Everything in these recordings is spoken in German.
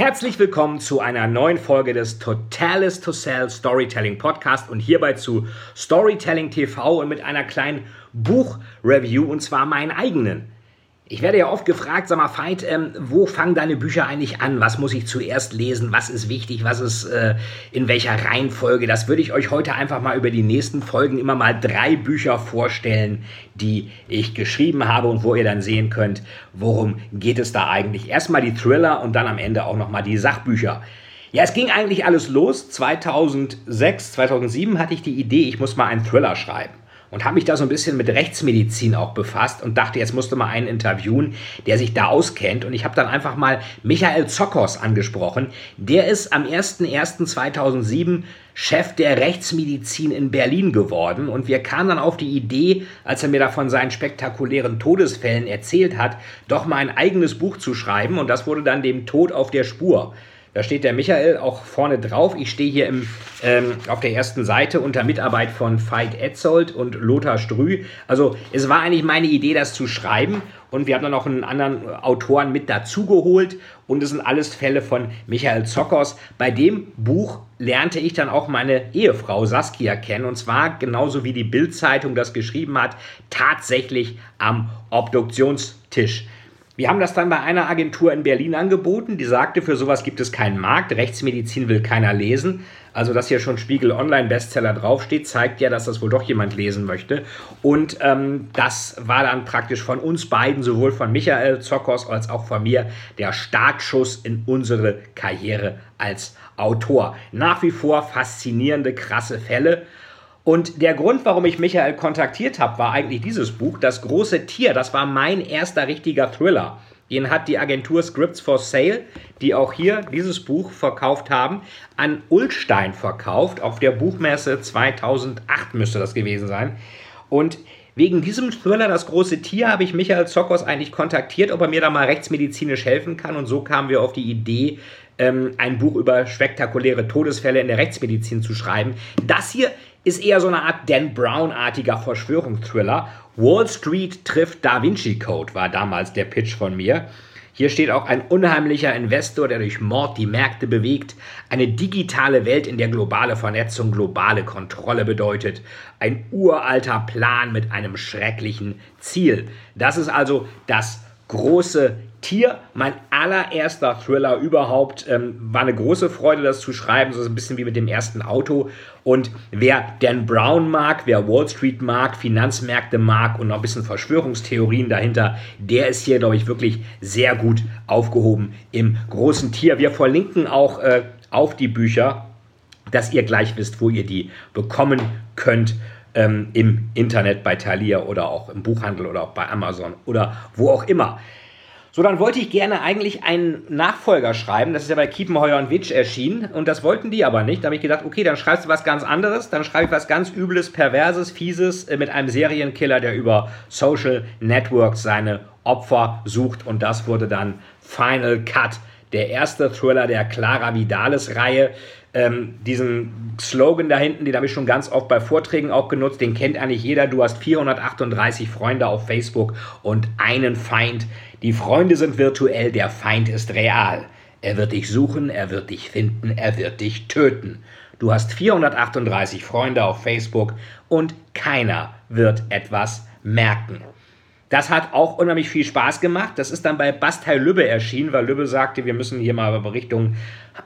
Herzlich willkommen zu einer neuen Folge des Totalis to Sell Storytelling Podcast und hierbei zu Storytelling TV und mit einer kleinen Buchreview und zwar meinen eigenen. Ich werde ja oft gefragt, sag mal, Veit, ähm, wo fangen deine Bücher eigentlich an? Was muss ich zuerst lesen? Was ist wichtig? Was ist äh, in welcher Reihenfolge? Das würde ich euch heute einfach mal über die nächsten Folgen immer mal drei Bücher vorstellen, die ich geschrieben habe und wo ihr dann sehen könnt, worum geht es da eigentlich. Erstmal die Thriller und dann am Ende auch nochmal die Sachbücher. Ja, es ging eigentlich alles los. 2006, 2007 hatte ich die Idee, ich muss mal einen Thriller schreiben und habe mich da so ein bisschen mit Rechtsmedizin auch befasst und dachte, jetzt musste mal einen interviewen, der sich da auskennt. Und ich habe dann einfach mal Michael Zockers angesprochen. Der ist am 01.01.2007 Chef der Rechtsmedizin in Berlin geworden. Und wir kamen dann auf die Idee, als er mir da von seinen spektakulären Todesfällen erzählt hat, doch mal ein eigenes Buch zu schreiben. Und das wurde dann dem Tod auf der Spur. Da steht der Michael auch vorne drauf. Ich stehe hier im, ähm, auf der ersten Seite unter Mitarbeit von Veit Etzold und Lothar Strü. Also es war eigentlich meine Idee, das zu schreiben. Und wir haben dann noch einen anderen Autoren mit dazugeholt. Und es sind alles Fälle von Michael Zockers. Bei dem Buch lernte ich dann auch meine Ehefrau Saskia kennen. Und zwar genauso wie die Bild-Zeitung das geschrieben hat, tatsächlich am Obduktionstisch. Wir haben das dann bei einer Agentur in Berlin angeboten, die sagte, für sowas gibt es keinen Markt, Rechtsmedizin will keiner lesen. Also, dass hier schon Spiegel Online-Bestseller draufsteht, zeigt ja, dass das wohl doch jemand lesen möchte. Und ähm, das war dann praktisch von uns beiden, sowohl von Michael Zockers als auch von mir, der Startschuss in unsere Karriere als Autor. Nach wie vor faszinierende, krasse Fälle. Und der Grund, warum ich Michael kontaktiert habe, war eigentlich dieses Buch, Das große Tier. Das war mein erster richtiger Thriller. Den hat die Agentur Scripts for Sale, die auch hier dieses Buch verkauft haben, an Ulstein verkauft. Auf der Buchmesse 2008 müsste das gewesen sein. Und wegen diesem Thriller Das große Tier habe ich Michael Zockers eigentlich kontaktiert, ob er mir da mal rechtsmedizinisch helfen kann. Und so kamen wir auf die Idee, ähm, ein Buch über spektakuläre Todesfälle in der Rechtsmedizin zu schreiben. Das hier ist eher so eine Art Dan Brown-artiger Verschwörungsthriller. Wall Street trifft Da Vinci Code war damals der Pitch von mir. Hier steht auch ein unheimlicher Investor, der durch Mord die Märkte bewegt. Eine digitale Welt, in der globale Vernetzung globale Kontrolle bedeutet. Ein uralter Plan mit einem schrecklichen Ziel. Das ist also das große Tier, mein allererster Thriller überhaupt. Ähm, war eine große Freude, das zu schreiben, so ein bisschen wie mit dem ersten Auto. Und wer Dan Brown mag, wer Wall Street mag, Finanzmärkte mag und noch ein bisschen Verschwörungstheorien dahinter, der ist hier, glaube ich, wirklich sehr gut aufgehoben im großen Tier. Wir verlinken auch äh, auf die Bücher, dass ihr gleich wisst, wo ihr die bekommen könnt. Ähm, im Internet bei Thalia oder auch im Buchhandel oder auch bei Amazon oder wo auch immer. So, dann wollte ich gerne eigentlich einen Nachfolger schreiben. Das ist ja bei Kiepenheuer und Witsch erschienen. Und das wollten die aber nicht. Da habe ich gedacht, okay, dann schreibst du was ganz anderes. Dann schreibe ich was ganz Übles, Perverses, Fieses äh, mit einem Serienkiller, der über Social Networks seine Opfer sucht. Und das wurde dann Final Cut. Der erste Thriller der Clara Vidalis-Reihe. Ähm, diesen Slogan da hinten, den habe ich schon ganz oft bei Vorträgen auch genutzt, den kennt eigentlich jeder. Du hast 438 Freunde auf Facebook und einen Feind. Die Freunde sind virtuell, der Feind ist real. Er wird dich suchen, er wird dich finden, er wird dich töten. Du hast 438 Freunde auf Facebook und keiner wird etwas merken. Das hat auch unheimlich viel Spaß gemacht. Das ist dann bei Bastei Lübbe erschienen, weil Lübbe sagte, wir müssen hier mal Richtung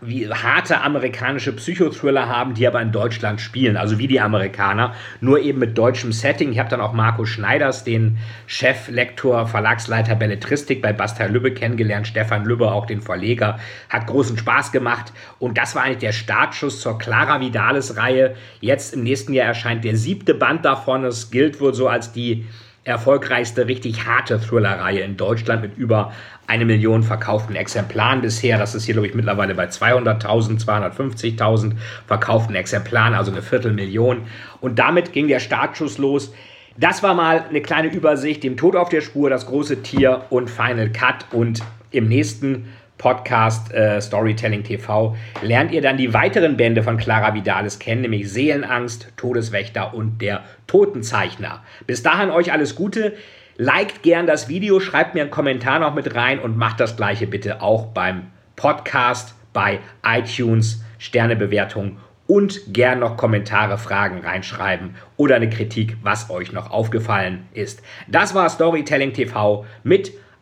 wie harte amerikanische Psychothriller haben, die aber in Deutschland spielen, also wie die Amerikaner, nur eben mit deutschem Setting. Ich habe dann auch Marco Schneiders, den Cheflektor, Verlagsleiter Belletristik bei Bastei Lübbe kennengelernt, Stefan Lübbe, auch den Verleger, hat großen Spaß gemacht und das war eigentlich der Startschuss zur Clara Vidalis Reihe. Jetzt im nächsten Jahr erscheint der siebte Band davon. Es gilt wohl so als die erfolgreichste richtig harte Thriller-Reihe in Deutschland mit über eine Million verkauften Exemplaren bisher. Das ist hier, glaube ich, mittlerweile bei 200.000, 250.000 verkauften Exemplaren, also eine Viertelmillion. Und damit ging der Startschuss los. Das war mal eine kleine Übersicht, dem Tod auf der Spur, das große Tier und Final Cut. Und im nächsten Podcast äh, Storytelling TV lernt ihr dann die weiteren Bände von Clara Vidalis kennen, nämlich Seelenangst, Todeswächter und der Totenzeichner. Bis dahin euch alles Gute. Liked gern das Video, schreibt mir einen Kommentar noch mit rein und macht das gleiche bitte auch beim Podcast bei iTunes, Sternebewertung und gern noch Kommentare, Fragen reinschreiben oder eine Kritik, was euch noch aufgefallen ist. Das war Storytelling TV mit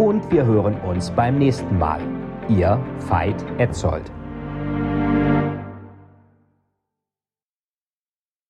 und wir hören uns beim nächsten Mal. Ihr Veit Etzold.